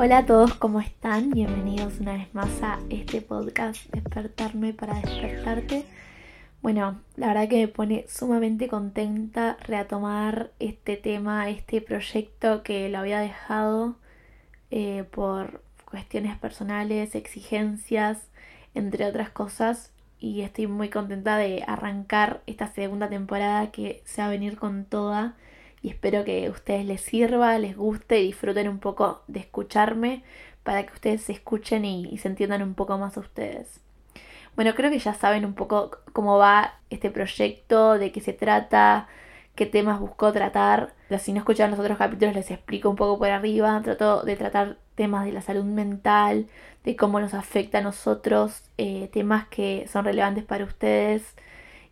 Hola a todos, ¿cómo están? Bienvenidos una vez más a este podcast Despertarme para despertarte. Bueno, la verdad que me pone sumamente contenta retomar este tema, este proyecto que lo había dejado eh, por cuestiones personales, exigencias, entre otras cosas. Y estoy muy contenta de arrancar esta segunda temporada que se va a venir con toda y espero que a ustedes les sirva, les guste y disfruten un poco de escucharme para que ustedes se escuchen y, se entiendan un poco más a ustedes. Bueno, creo que ya saben un poco cómo va este proyecto, de qué se trata, qué temas buscó tratar. Pero si no escuchan los otros capítulos les explico un poco por arriba. Trato de tratar temas de la salud mental, de cómo nos afecta a nosotros, eh, temas que son relevantes para ustedes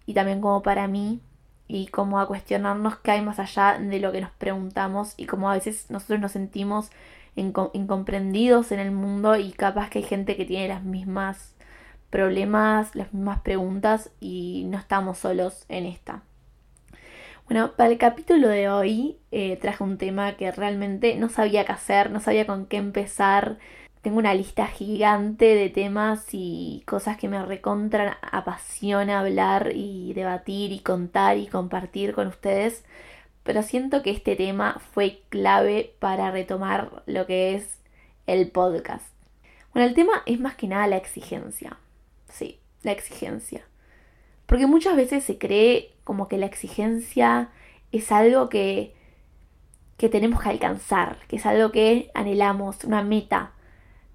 y también como para mí y como a cuestionarnos qué hay más allá de lo que nos preguntamos y como a veces nosotros nos sentimos incomprendidos en el mundo y capaz que hay gente que tiene las mismas problemas, las mismas preguntas y no estamos solos en esta. Bueno, para el capítulo de hoy eh, traje un tema que realmente no sabía qué hacer, no sabía con qué empezar, tengo una lista gigante de temas y cosas que me recontran, apasiona hablar y debatir y contar y compartir con ustedes. Pero siento que este tema fue clave para retomar lo que es el podcast. Bueno, el tema es más que nada la exigencia. Sí, la exigencia. Porque muchas veces se cree como que la exigencia es algo que, que tenemos que alcanzar, que es algo que anhelamos, una meta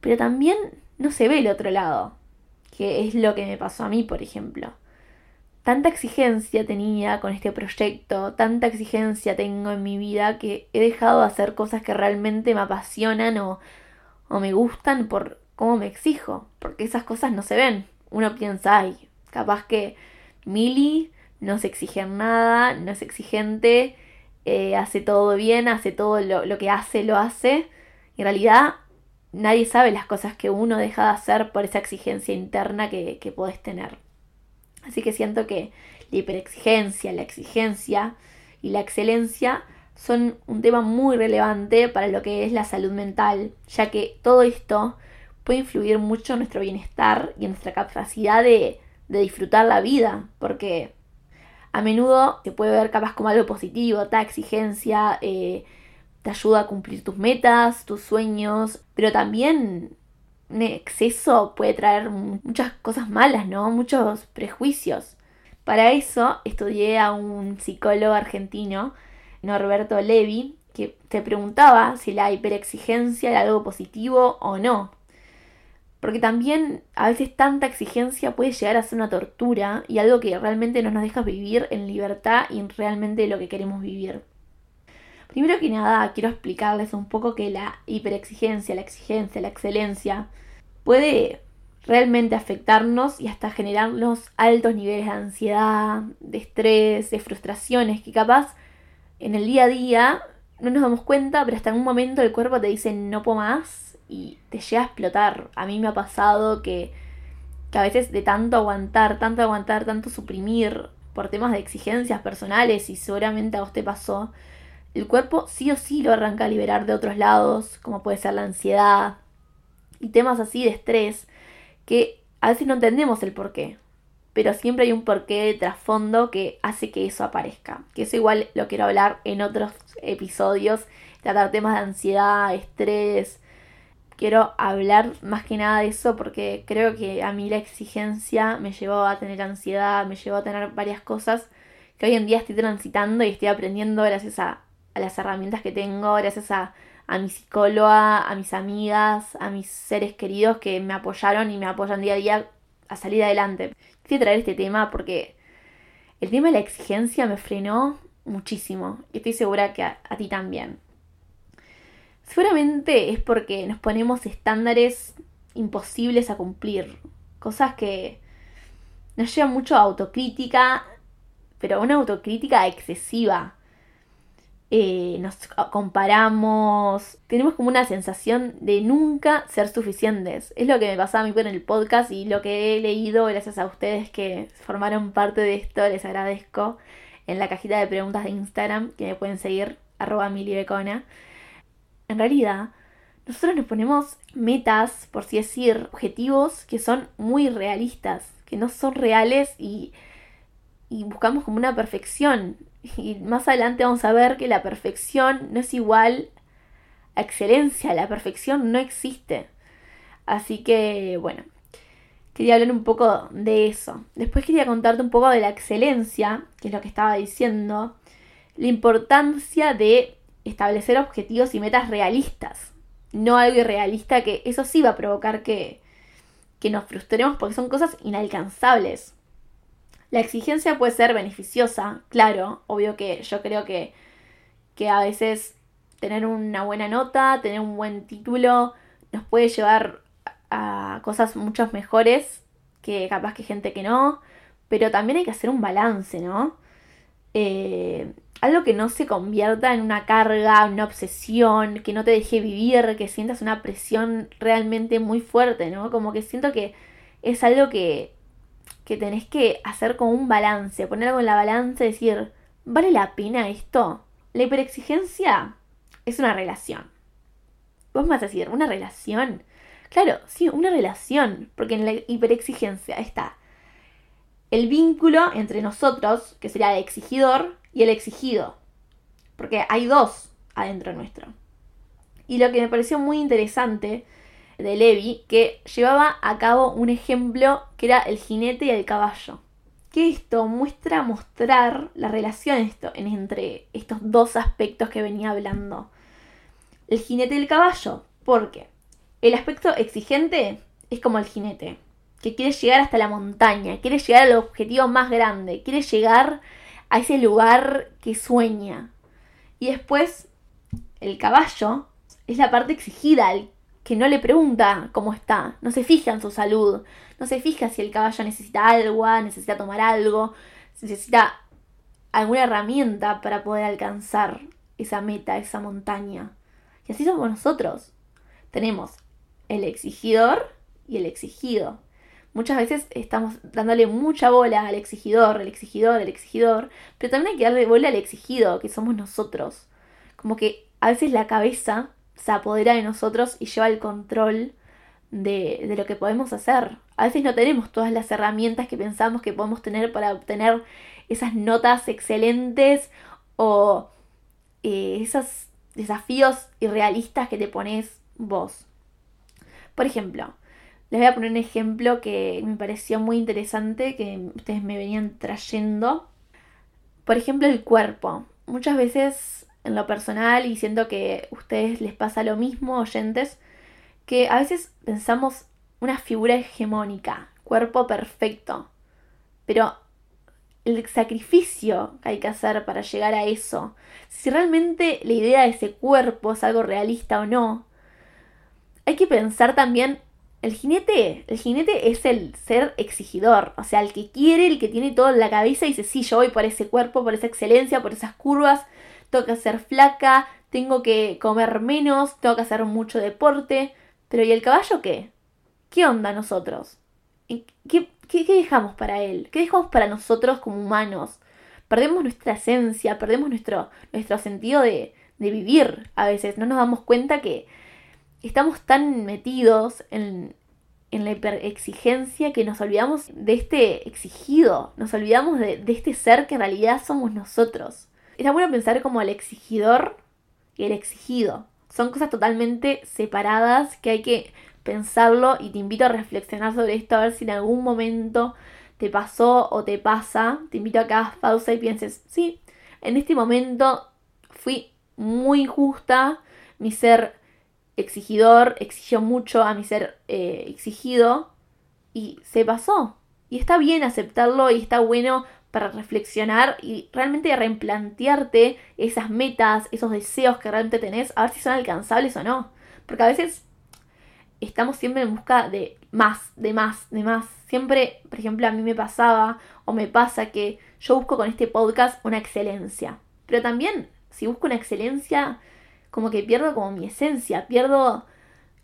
pero también no se ve el otro lado, que es lo que me pasó a mí, por ejemplo. Tanta exigencia tenía con este proyecto, tanta exigencia tengo en mi vida que he dejado de hacer cosas que realmente me apasionan o, o me gustan por cómo me exijo, porque esas cosas no se ven. Uno piensa, ay, capaz que Mili no se exige nada, no es exigente, eh, hace todo bien, hace todo lo, lo que hace, lo hace. En realidad nadie sabe las cosas que uno deja de hacer por esa exigencia interna que, que podés tener. Así que siento que la hiperexigencia, la exigencia y la excelencia son un tema muy relevante para lo que es la salud mental, ya que todo esto puede influir mucho en nuestro bienestar y en nuestra capacidad de, de disfrutar la vida, porque a menudo se puede ver capaz como algo positivo, ta exigencia, eh, te ayuda a cumplir tus metas, tus sueños, pero también un exceso puede traer muchas cosas malas, ¿no? Muchos prejuicios. Para eso estudié a un psicólogo argentino, Norberto Levi, que te preguntaba si la hiperexigencia era algo positivo o no. Porque también a veces tanta exigencia puede llegar a ser una tortura y algo que realmente no nos deja vivir en libertad y realmente lo que queremos vivir. Primero que nada, quiero explicarles un poco que la hiperexigencia, la exigencia, la excelencia puede realmente afectarnos y hasta generarnos altos niveles de ansiedad, de estrés, de frustraciones que capaz en el día a día no nos damos cuenta, pero hasta en un momento el cuerpo te dice no puedo más y te llega a explotar. A mí me ha pasado que, que a veces de tanto aguantar, tanto aguantar, tanto suprimir por temas de exigencias personales y seguramente a vos te pasó, el cuerpo sí o sí lo arranca a liberar de otros lados, como puede ser la ansiedad y temas así de estrés, que a veces no entendemos el por qué, pero siempre hay un porqué de trasfondo que hace que eso aparezca. Que eso igual lo quiero hablar en otros episodios, tratar temas de ansiedad, estrés. Quiero hablar más que nada de eso porque creo que a mí la exigencia me llevó a tener ansiedad, me llevó a tener varias cosas que hoy en día estoy transitando y estoy aprendiendo gracias a a las herramientas que tengo, gracias a, a mi psicóloga, a mis amigas, a mis seres queridos que me apoyaron y me apoyan día a día a salir adelante. Quise traer este tema porque el tema de la exigencia me frenó muchísimo y estoy segura que a, a ti también. Seguramente es porque nos ponemos estándares imposibles a cumplir, cosas que nos llevan mucho a autocrítica, pero una autocrítica excesiva eh, nos comparamos, tenemos como una sensación de nunca ser suficientes. Es lo que me pasaba a mí con el podcast y lo que he leído gracias a ustedes que formaron parte de esto, les agradezco en la cajita de preguntas de Instagram que me pueden seguir arroba milibecona. En realidad, nosotros nos ponemos metas, por así decir, objetivos que son muy realistas, que no son reales y, y buscamos como una perfección. Y más adelante vamos a ver que la perfección no es igual a excelencia, la perfección no existe. Así que, bueno, quería hablar un poco de eso. Después quería contarte un poco de la excelencia, que es lo que estaba diciendo, la importancia de establecer objetivos y metas realistas, no algo irrealista que eso sí va a provocar que, que nos frustremos porque son cosas inalcanzables. La exigencia puede ser beneficiosa, claro, obvio que yo creo que, que a veces tener una buena nota, tener un buen título, nos puede llevar a cosas mucho mejores que capaz que gente que no, pero también hay que hacer un balance, ¿no? Eh, algo que no se convierta en una carga, una obsesión, que no te deje vivir, que sientas una presión realmente muy fuerte, ¿no? Como que siento que es algo que, que tenés que hacer con un balance, poner algo en la balanza y decir, ¿vale la pena esto? La hiperexigencia es una relación. Vos me vas a decir, ¿una relación? Claro, sí, una relación, porque en la hiperexigencia está el vínculo entre nosotros, que sería el exigidor, y el exigido. Porque hay dos adentro nuestro. Y lo que me pareció muy interesante de Levi, que llevaba a cabo un ejemplo que era el jinete y el caballo. Que esto muestra mostrar la relación esto, entre estos dos aspectos que venía hablando. El jinete y el caballo. Porque el aspecto exigente es como el jinete, que quiere llegar hasta la montaña, quiere llegar al objetivo más grande, quiere llegar a ese lugar que sueña. Y después, el caballo es la parte exigida, el que no le pregunta cómo está, no se fija en su salud, no se fija si el caballo necesita agua, necesita tomar algo, necesita alguna herramienta para poder alcanzar esa meta, esa montaña. Y así somos nosotros. Tenemos el exigidor y el exigido muchas veces estamos dándole mucha bola al exigidor, el exigidor, el exigidor, pero también hay que darle bola al exigido, que somos nosotros. Como que a veces la cabeza se apodera de nosotros y lleva el control de, de lo que podemos hacer. A veces no tenemos todas las herramientas que pensamos que podemos tener para obtener esas notas excelentes o eh, esos desafíos irrealistas que te pones vos. Por ejemplo, les voy a poner un ejemplo que me pareció muy interesante, que ustedes me venían trayendo. Por ejemplo, el cuerpo. Muchas veces en lo personal, y siento que a ustedes les pasa lo mismo, oyentes, que a veces pensamos una figura hegemónica, cuerpo perfecto. Pero el sacrificio que hay que hacer para llegar a eso, si realmente la idea de ese cuerpo es algo realista o no, hay que pensar también el jinete, el jinete es el ser exigidor, o sea, el que quiere, el que tiene todo en la cabeza y dice, sí, yo voy por ese cuerpo, por esa excelencia, por esas curvas, tengo que ser flaca, tengo que comer menos, tengo que hacer mucho deporte, pero ¿y el caballo qué? ¿Qué onda nosotros? ¿Qué, qué, dejamos para él? ¿Qué dejamos para nosotros como humanos? Perdemos nuestra esencia, perdemos nuestro, nuestro sentido de, de vivir a veces, no nos damos cuenta que estamos tan metidos en, en la hiperexigencia que nos olvidamos de este exigido, nos olvidamos de, de, este ser que en realidad somos nosotros. Está bueno pensar como el exigidor y el exigido. Son cosas totalmente separadas que hay que pensarlo y te invito a reflexionar sobre esto a ver si en algún momento te pasó o te pasa. Te invito a que hagas pausa y pienses, sí, en este momento fui muy injusta, mi ser exigidor exigió mucho a mi ser eh, exigido y se pasó. Y está bien aceptarlo y está bueno para reflexionar y realmente reimplantearte esas metas, esos deseos que realmente tenés, a ver si son alcanzables o no. Porque a veces estamos siempre en busca de más, de más, de más. Siempre, por ejemplo, a mí me pasaba o me pasa que yo busco con este podcast una excelencia. Pero también, si busco una excelencia, como que pierdo como mi esencia, pierdo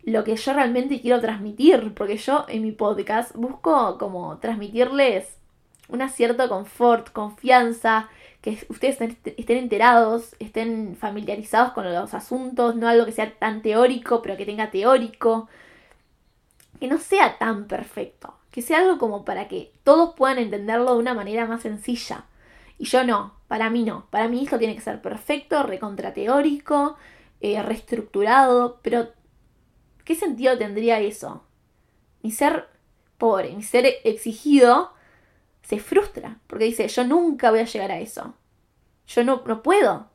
lo que yo realmente quiero transmitir, porque yo en mi podcast busco como transmitirles un cierto confort, confianza, que ustedes estén enterados, estén familiarizados con los asuntos, no algo que sea tan teórico, pero que tenga teórico, que no sea tan perfecto, que sea algo como para que todos puedan entenderlo de una manera más sencilla. Y yo no, para mí no, para mi hijo tiene que ser perfecto, recontrateórico, eh, reestructurado, pero ¿qué sentido tendría eso? Mi ser pobre, mi ser exigido, se frustra, porque dice, yo nunca voy a llegar a eso. Yo no, no puedo.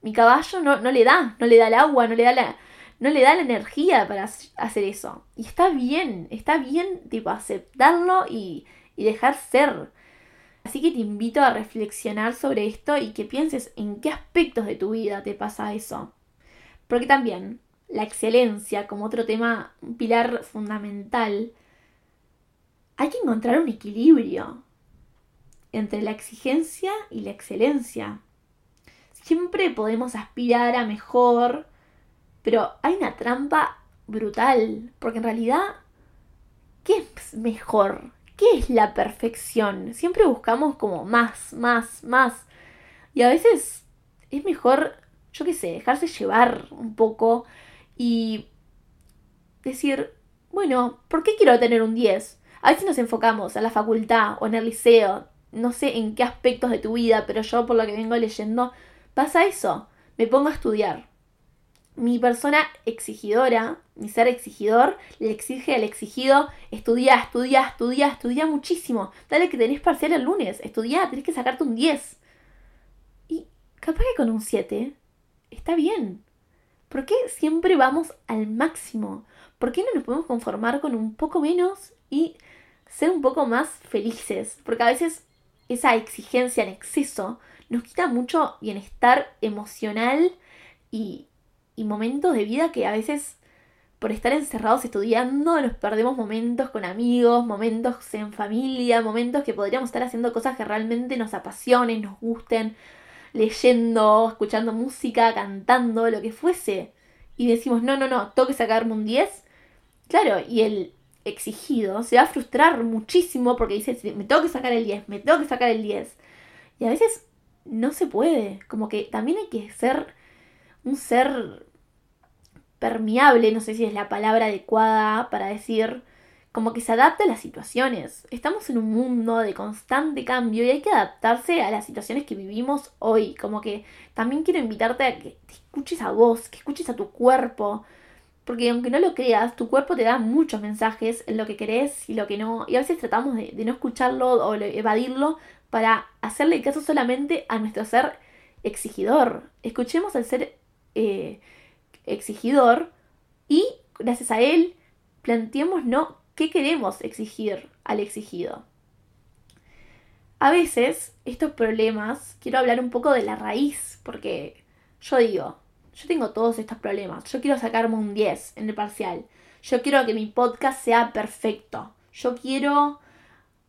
Mi caballo no, no le da, no le da el agua, no le da la, no le da la energía para hacer eso. Y está bien, está bien, tipo, aceptarlo y, y dejar ser. Así que te invito a reflexionar sobre esto y que pienses en qué aspectos de tu vida te pasa eso. Porque también la excelencia, como otro tema, un pilar fundamental, hay que encontrar un equilibrio entre la exigencia y la excelencia. Siempre podemos aspirar a mejor, pero hay una trampa brutal, porque en realidad, ¿qué es mejor? ¿Qué es la perfección? Siempre buscamos como más, más, más. Y a veces es mejor, yo qué sé, dejarse llevar un poco y decir, bueno, ¿por qué quiero tener un 10? A veces nos enfocamos a la facultad o en el liceo, no sé en qué aspectos de tu vida, pero yo por lo que vengo leyendo, pasa eso. Me pongo a estudiar. Mi persona exigidora, mi ser exigidor, le exige al exigido, estudia, estudia, estudia, estudia muchísimo. Dale que tenés parcial el lunes, estudia, tenés que sacarte un 10. Y capaz que con un 7 está bien. ¿Por qué siempre vamos al máximo? ¿Por qué no nos podemos conformar con un poco menos y ser un poco más felices? Porque a veces esa exigencia en exceso nos quita mucho bienestar emocional y, y momentos de vida que a veces por estar encerrados estudiando nos perdemos momentos con amigos, momentos en familia, momentos que podríamos estar haciendo cosas que realmente nos apasionen, nos gusten, leyendo, escuchando música, cantando, lo que fuese. Y decimos, no, no, no, tengo que sacarme un 10. Claro, y el exigido se va a frustrar muchísimo porque dice, me tengo que sacar el 10, me tengo que sacar el 10. Y a veces no se puede, como que también hay que ser un ser permeable, no sé si es la palabra adecuada para decir, como que se adapta a las situaciones. Estamos en un mundo de constante cambio y hay que adaptarse a las situaciones que vivimos hoy. Como que también quiero invitarte a que te escuches a vos, que escuches a tu cuerpo, porque aunque no lo creas, tu cuerpo te da muchos mensajes en lo que querés y lo que no. Y a veces tratamos de, no escucharlo o evadirlo para hacerle caso solamente a nuestro ser exigidor. Escuchemos al ser eh, exigidor y gracias a él planteémonos qué queremos exigir al exigido. A veces estos problemas, quiero hablar un poco de la raíz, porque yo digo, yo tengo todos estos problemas. Yo quiero sacarme un 10 en el parcial. Yo quiero que mi podcast sea perfecto. Yo quiero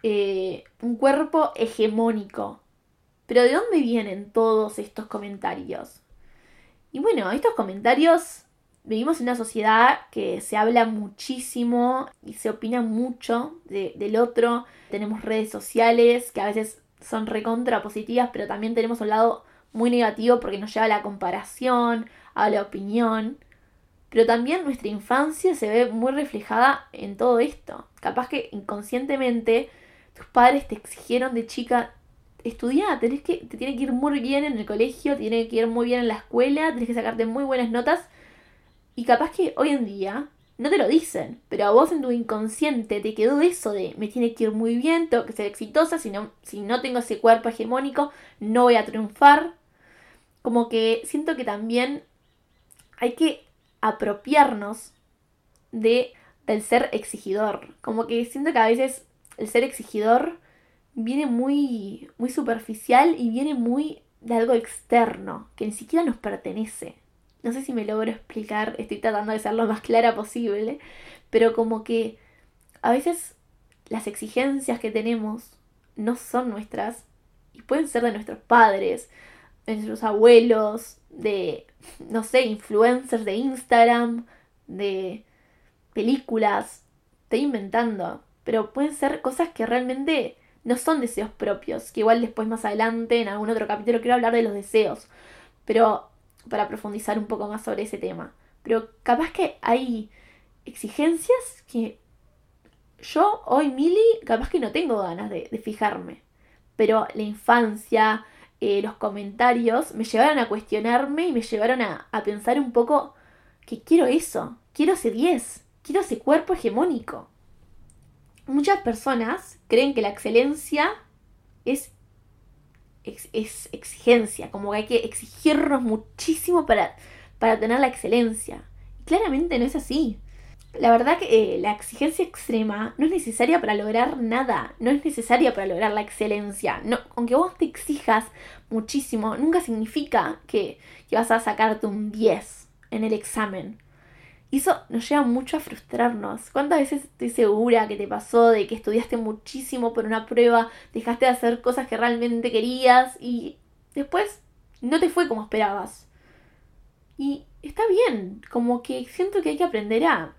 eh, un cuerpo hegemónico. Pero ¿de dónde vienen todos estos comentarios? Y bueno, estos comentarios, vivimos en una sociedad que se habla muchísimo y se opina mucho del otro. Tenemos redes sociales que a veces son recontra positivas, pero también tenemos un lado muy negativo porque nos lleva a la comparación, a la opinión. Pero también nuestra infancia se ve muy reflejada en todo esto. Capaz que inconscientemente tus padres te exigieron de chica, estudiar, tenés que, te tiene que ir muy bien en el colegio, te tiene que ir muy bien en la escuela, tenés que sacarte muy buenas notas. Y capaz que hoy en día no te lo dicen, pero a vos en tu inconsciente te quedó eso de me tiene que ir muy bien, tengo que ser exitosa, si no, si no tengo ese cuerpo hegemónico, no voy a triunfar como que siento que también hay que apropiarnos de, del ser exigidor. Como que siento que a veces el ser exigidor viene muy, muy superficial y viene muy de algo externo, que ni siquiera nos pertenece. No sé si me logro explicar, estoy tratando de ser lo más clara posible, pero como que a veces las exigencias que tenemos no son nuestras y pueden ser de nuestros padres, de nuestros abuelos, de, no sé, influencers de Instagram, de películas, estoy inventando, pero pueden ser cosas que realmente no son deseos propios, que igual después más adelante en algún otro capítulo quiero hablar de los deseos, pero para profundizar un poco más sobre ese tema. Pero capaz que hay exigencias que yo hoy, Mili, capaz que no tengo ganas de, fijarme. Pero la infancia, eh, los comentarios me llevaron a cuestionarme y me llevaron a, a pensar un poco que quiero eso, quiero ese 10, quiero ese cuerpo hegemónico. Muchas personas creen que la excelencia es, exigencia, como que hay que exigirnos muchísimo para, para tener la excelencia. Y claramente no es así. La verdad que eh, la exigencia extrema no es necesaria para lograr nada, no es necesaria para lograr la excelencia. No, aunque vos te exijas muchísimo, nunca significa que, que vas a sacarte un 10 en el examen. Y eso nos lleva mucho a frustrarnos. ¿Cuántas veces estoy segura que te pasó de que estudiaste muchísimo por una prueba, dejaste de hacer cosas que realmente querías y después no te fue como esperabas? Y está bien, como que siento que hay que aprender a,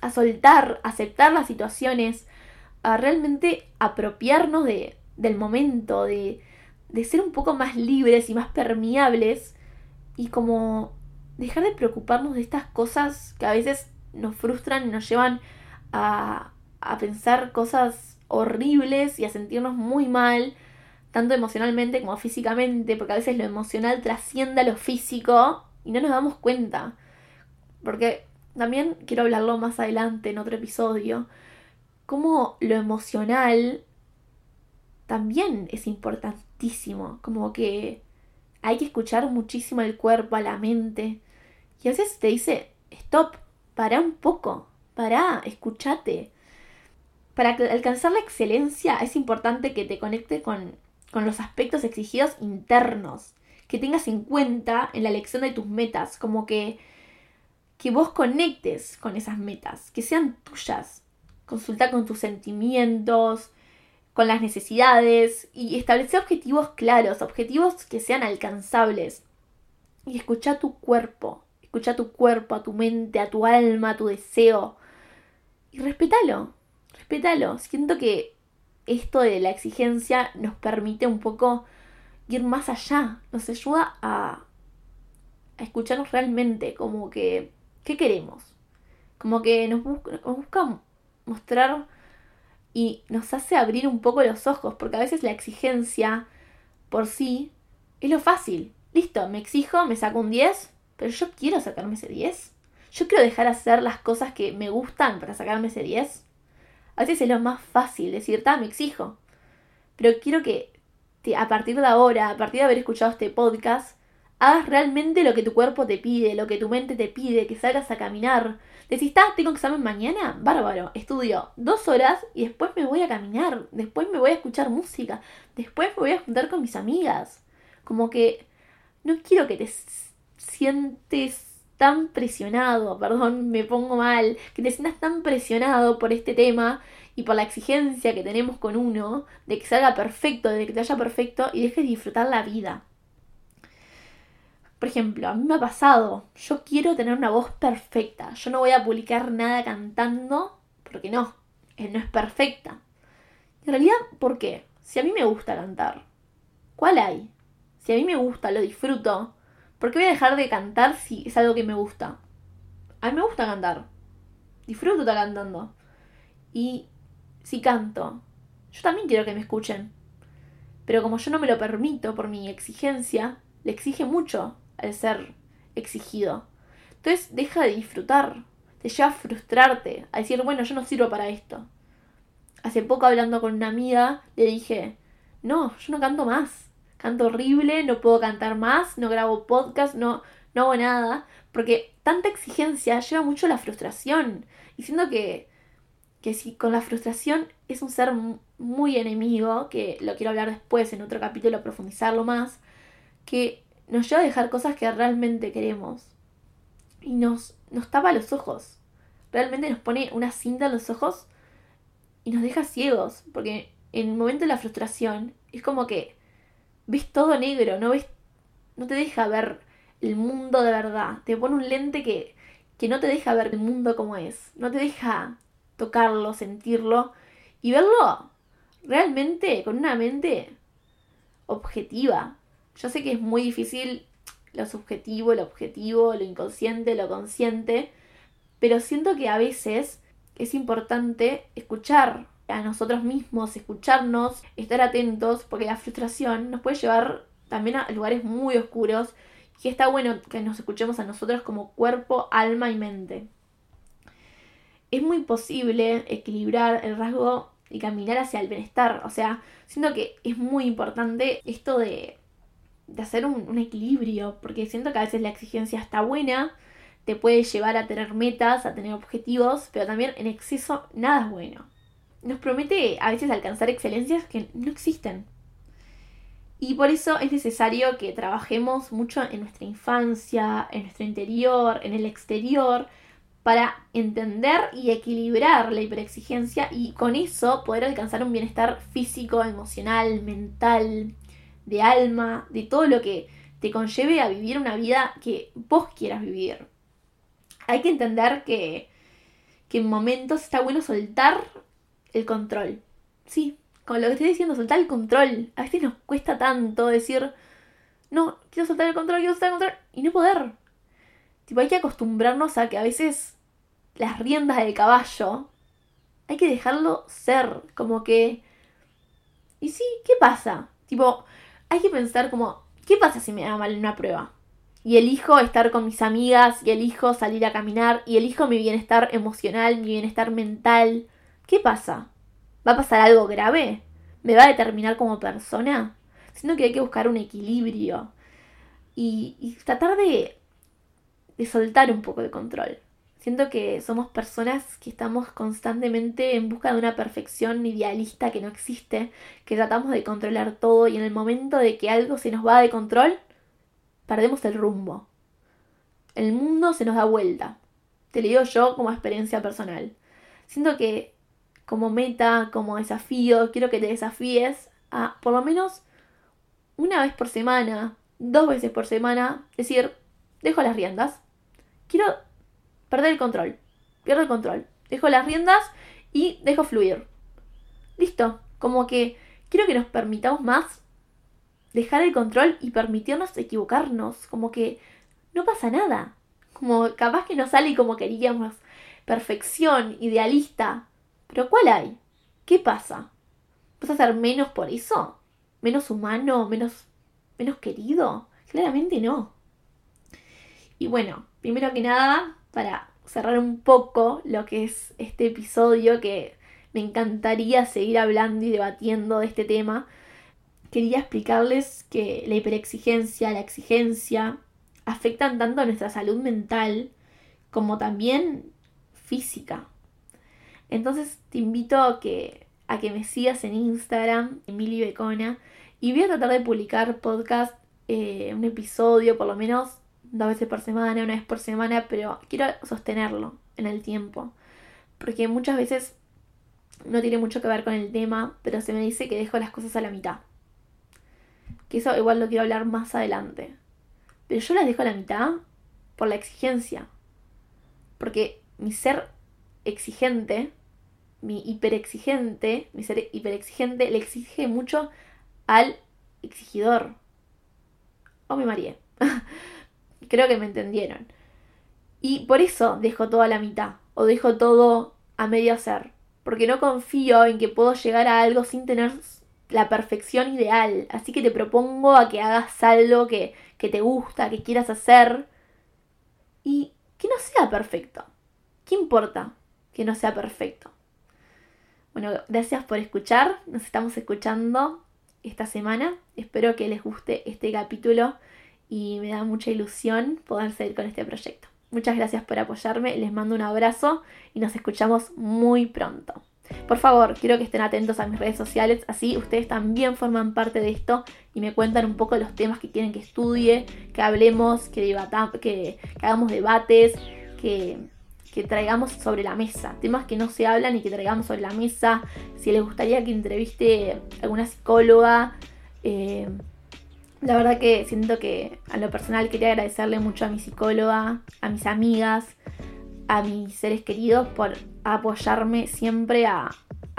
a soltar, a aceptar las situaciones, a realmente apropiarnos de, del momento, de, de ser un poco más libres y más permeables y como dejar de preocuparnos de estas cosas que a veces nos frustran y nos llevan a, a pensar cosas horribles y a sentirnos muy mal, tanto emocionalmente como físicamente, porque a veces lo emocional trasciende a lo físico y no nos damos cuenta. Porque también quiero hablarlo más adelante en otro episodio, como lo emocional también es importantísimo, como que hay que escuchar muchísimo el cuerpo, a la mente, y a veces te dice, stop, para un poco, para, escúchate. Para alcanzar la excelencia es importante que te conecte con, con los aspectos exigidos internos, que tengas en cuenta en la elección de tus metas, como que, que vos conectes con esas metas, que sean tuyas. Consulta con tus sentimientos, con las necesidades y establece objetivos claros, objetivos que sean alcanzables. Y escucha tu cuerpo, Escucha tu cuerpo, a tu mente, a tu alma, a tu deseo. Y respétalo. Respétalo. Siento que esto de la exigencia nos permite un poco ir más allá. Nos ayuda a, a escucharnos realmente. Como que, ¿qué queremos? Como que nos busca, nos busca mostrar y nos hace abrir un poco los ojos. Porque a veces la exigencia por sí es lo fácil. Listo, me exijo, me saco un 10, pero yo quiero sacarme ese 10. Yo quiero dejar hacer las cosas que me gustan para sacarme ese 10. A veces es lo más fácil decir, ta, me exijo. Pero quiero que a partir de ahora, a partir de haber escuchado este podcast, hagas realmente lo que tu cuerpo te pide, lo que tu mente te pide, que salgas a caminar. Decís, está, tengo examen mañana, bárbaro, estudio dos horas y después me voy a caminar, después me voy a escuchar música, después me voy a juntar con mis amigas. Como que no quiero que te sientes tan presionado, perdón, me pongo mal, que te sientas tan presionado por este tema y por la exigencia que tenemos con uno de que salga perfecto, de que te haya perfecto y dejes de disfrutar la vida. Por ejemplo, a mí me ha pasado, yo quiero tener una voz perfecta, yo no voy a publicar nada cantando porque no, eh, no es perfecta. En realidad, ¿por qué? Si a mí me gusta cantar, ¿cuál hay? Si a mí me gusta, lo disfruto, ¿Por qué voy a dejar de cantar si es algo que me gusta? A mí me gusta cantar. Disfruto estar cantando. Y si canto, yo también quiero que me escuchen. Pero como yo no me lo permito por mi exigencia, le exige mucho al ser exigido. Entonces deja de disfrutar. Te lleva a frustrarte, a decir, bueno, yo no sirvo para esto. Hace poco hablando con una amiga, le dije, no, yo no canto más canto horrible, no puedo cantar más, no grabo podcast, no, no hago nada, porque tanta exigencia lleva mucho a la frustración. Y siento que, que si con la frustración es un ser muy enemigo, que lo quiero hablar después en otro capítulo, profundizarlo más, que nos lleva a dejar cosas que realmente queremos. Y nos, nos tapa los ojos. Realmente nos pone una cinta en los ojos y nos deja ciegos. Porque en el momento de la frustración es como que ves todo negro, no ves, no te deja ver el mundo de verdad. Te pone un lente que, que no te deja ver el mundo como es. No te deja tocarlo, sentirlo y verlo realmente con una mente objetiva. Yo sé que es muy difícil lo subjetivo, lo objetivo, lo inconsciente, lo consciente, pero siento que a veces es importante escuchar a nosotros mismos, escucharnos, estar atentos, porque la frustración nos puede llevar también a lugares muy oscuros y está bueno que nos escuchemos a nosotros como cuerpo, alma y mente. Es muy posible equilibrar el rasgo y caminar hacia el bienestar. O sea, siento que es muy importante esto de, de hacer un, un, equilibrio, porque siento que a veces la exigencia está buena, te puede llevar a tener metas, a tener objetivos, pero también en exceso nada es bueno. Nos promete a veces alcanzar excelencias que no existen. Y por eso es necesario que trabajemos mucho en nuestra infancia, en nuestro interior, en el exterior, para entender y equilibrar la hiperexigencia y con eso poder alcanzar un bienestar físico, emocional, mental, de alma, de todo lo que te conlleve a vivir una vida que vos quieras vivir. Hay que entender que, que en momentos está bueno soltar el control. Sí, con lo que estoy diciendo, soltar el control. A veces nos cuesta tanto decir, no, quiero soltar el control, quiero soltar el control, y no poder. Tipo, hay que acostumbrarnos a que a veces las riendas del caballo hay que dejarlo ser, como que... ¿Y sí? ¿Qué pasa? Tipo, hay que pensar como, ¿qué pasa si me da mal en una prueba? Y elijo estar con mis amigas, y elijo salir a caminar, y elijo mi bienestar emocional, mi bienestar mental. ¿Qué pasa? ¿Va a pasar algo grave? ¿Me va a determinar como persona? Sino que hay que buscar un equilibrio. Y, tratar de, de soltar un poco de control. Siento que somos personas que estamos constantemente en busca de una perfección idealista que no existe, que tratamos de controlar todo y en el momento de que algo se nos va de control, perdemos el rumbo. El mundo se nos da vuelta. Te lo digo yo como experiencia personal. Siento que como meta, como desafío, quiero que te desafíes a por lo menos una vez por semana, dos veces por semana, decir, dejo las riendas. Quiero perder el control. Pierdo el control. Dejo las riendas y dejo fluir. Listo. Como que quiero que nos permitamos más dejar el control y permitirnos equivocarnos. Como que no pasa nada. Como capaz que no sale como queríamos. Perfección, idealista. Pero ¿cuál hay? ¿Qué pasa? ¿Vas a ser menos por eso? ¿Menos humano? ¿Menos, menos querido? Claramente no. Y bueno, primero que nada, para cerrar un poco lo que es este episodio, que me encantaría seguir hablando y debatiendo de este tema, quería explicarles que la hiperexigencia, la exigencia, afectan tanto a nuestra salud mental como también física. Entonces te invito a que, a que me sigas en Instagram, Emily Becona, y voy a tratar de publicar podcast, eh, un episodio por lo menos dos veces por semana, una vez por semana, pero quiero sostenerlo en el tiempo. Porque muchas veces no tiene mucho que ver con el tema, pero se me dice que dejo las cosas a la mitad. Que eso igual lo quiero hablar más adelante. Pero yo las dejo a la mitad por la exigencia. Porque mi ser exigente, mi hiperexigente, mi ser hiperexigente le exige mucho al exigidor. O marido. Creo que me entendieron. Y por eso dejo todo a la mitad, o dejo todo a medio hacer, porque no confío en que puedo llegar a algo sin tener la perfección ideal. Así que te propongo a que hagas algo que, que te gusta, que quieras hacer, y que no sea perfecto. ¿Qué importa que no sea perfecto? Bueno, gracias por escuchar. Nos estamos escuchando esta semana. Espero que les guste este capítulo y me da mucha ilusión poder seguir con este proyecto. Muchas gracias por apoyarme, les mando un abrazo y nos escuchamos muy pronto. Por favor, quiero que estén atentos a mis redes sociales, así ustedes también forman parte de esto y me cuentan un poco los temas que quieren que estudie, que hablemos, que, que, hagamos debates, que, que traigamos sobre la mesa, temas que no se hablan y que traigamos sobre la mesa. Si les gustaría que entreviste a alguna psicóloga, eh, la verdad que siento que a lo personal quería agradecerle mucho a mi psicóloga, a mis amigas, a mis seres queridos por apoyarme siempre a,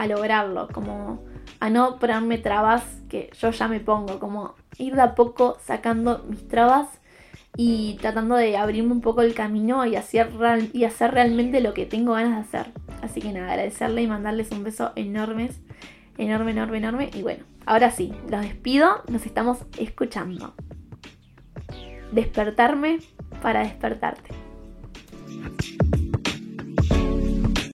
lograrlo, como a no ponerme trabas que yo ya me pongo, como ir de a poco sacando mis trabas y tratando de abrirme un poco el camino y hacer, y hacer realmente lo que tengo ganas de hacer. Así que nada, agradecerle y mandarles un beso enorme, enorme, enorme, enorme. Y bueno, ahora sí, los despido, nos estamos escuchando. Despertarme para despertarte.